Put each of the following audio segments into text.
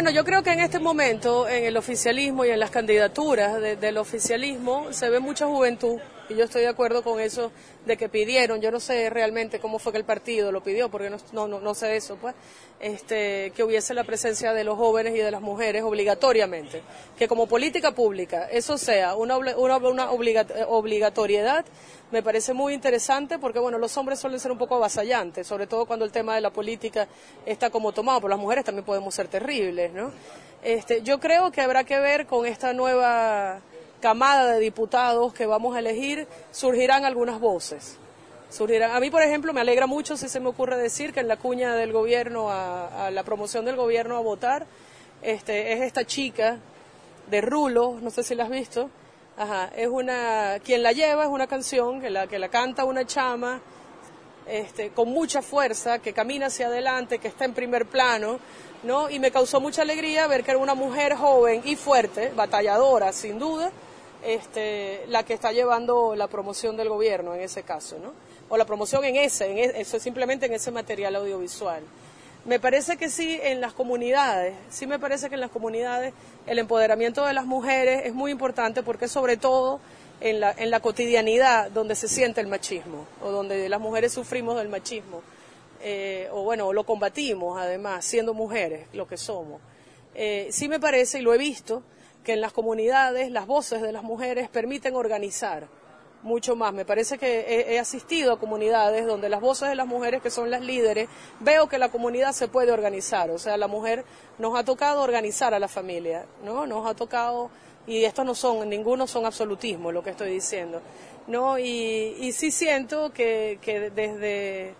Bueno, yo creo que en este momento, en el oficialismo y en las candidaturas del oficialismo, se ve mucha juventud y yo estoy de acuerdo con eso de que pidieron, yo no sé realmente cómo fue que el partido lo pidió, porque no, no, no sé eso, pues, este, que hubiese la presencia de los jóvenes y de las mujeres obligatoriamente, que como política pública eso sea una, una, una obligatoriedad, me parece muy interesante porque, bueno, los hombres suelen ser un poco avasallantes, sobre todo cuando el tema de la política está como tomado, pero las mujeres también podemos ser terribles, ¿no? Este, yo creo que habrá que ver con esta nueva camada de diputados que vamos a elegir, surgirán algunas voces. Surgirán. A mí, por ejemplo, me alegra mucho si se me ocurre decir que en la cuña del gobierno, a, la promoción del gobierno a votar, este, es esta chica de Rulo, no sé si la has visto, Ajá, es una, quien la lleva es una canción que la, que la canta una chama, este, con mucha fuerza, que camina hacia adelante, que está en primer plano, ¿no? Y me causó mucha alegría ver que era una mujer joven y fuerte, batalladora, sin duda, este, la que está llevando la promoción del gobierno en ese caso, ¿no? O la promoción en ese, en e, eso simplemente en ese material audiovisual. Me parece que sí en las comunidades, sí me parece que en las comunidades el empoderamiento de las mujeres es muy importante porque sobre todo en la, en la cotidianidad donde se siente el machismo o donde las mujeres sufrimos del machismo. Eh, o bueno, lo combatimos además, siendo mujeres, lo que somos. Eh, sí me parece, y lo he visto, que en las comunidades las voces de las mujeres permiten organizar mucho más. Me parece que he, asistido a comunidades donde las voces de las mujeres que son las líderes, veo que la comunidad se puede organizar. O sea, la mujer nos ha tocado organizar a la familia, ¿no? Nos ha tocado, y estos no son, ninguno son absolutismo lo que estoy diciendo, ¿no? Y, y sí siento que, que desde,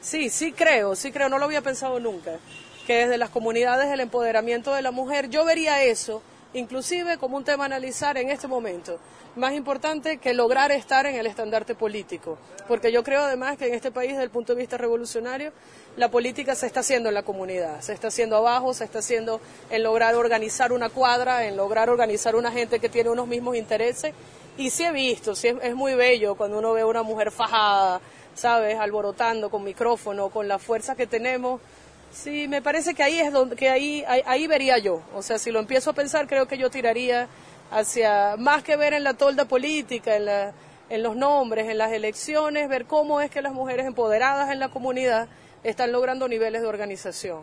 sí, sí creo, sí creo, no lo había pensado nunca, que desde las comunidades el empoderamiento de la mujer, yo vería eso inclusive como un tema a analizar en este momento. Más importante que lograr estar en el estandarte político, porque yo creo además que en este país, desde el punto de vista revolucionario, la política se está haciendo en la comunidad, se está haciendo abajo, se está haciendo en lograr organizar una cuadra, en lograr organizar una gente que tiene unos mismos intereses. Y sí he visto, sí es, muy bello cuando uno ve a una mujer fajada, ¿sabes? Alborotando con micrófono, con la fuerza que tenemos Sí, me parece que ahí es donde, que ahí, ahí, vería yo. O sea, si lo empiezo a pensar, creo que yo tiraría hacia, más que ver en la tolda política, en, la, en los nombres, en las elecciones, ver cómo es que las mujeres empoderadas en la comunidad están logrando niveles de organización.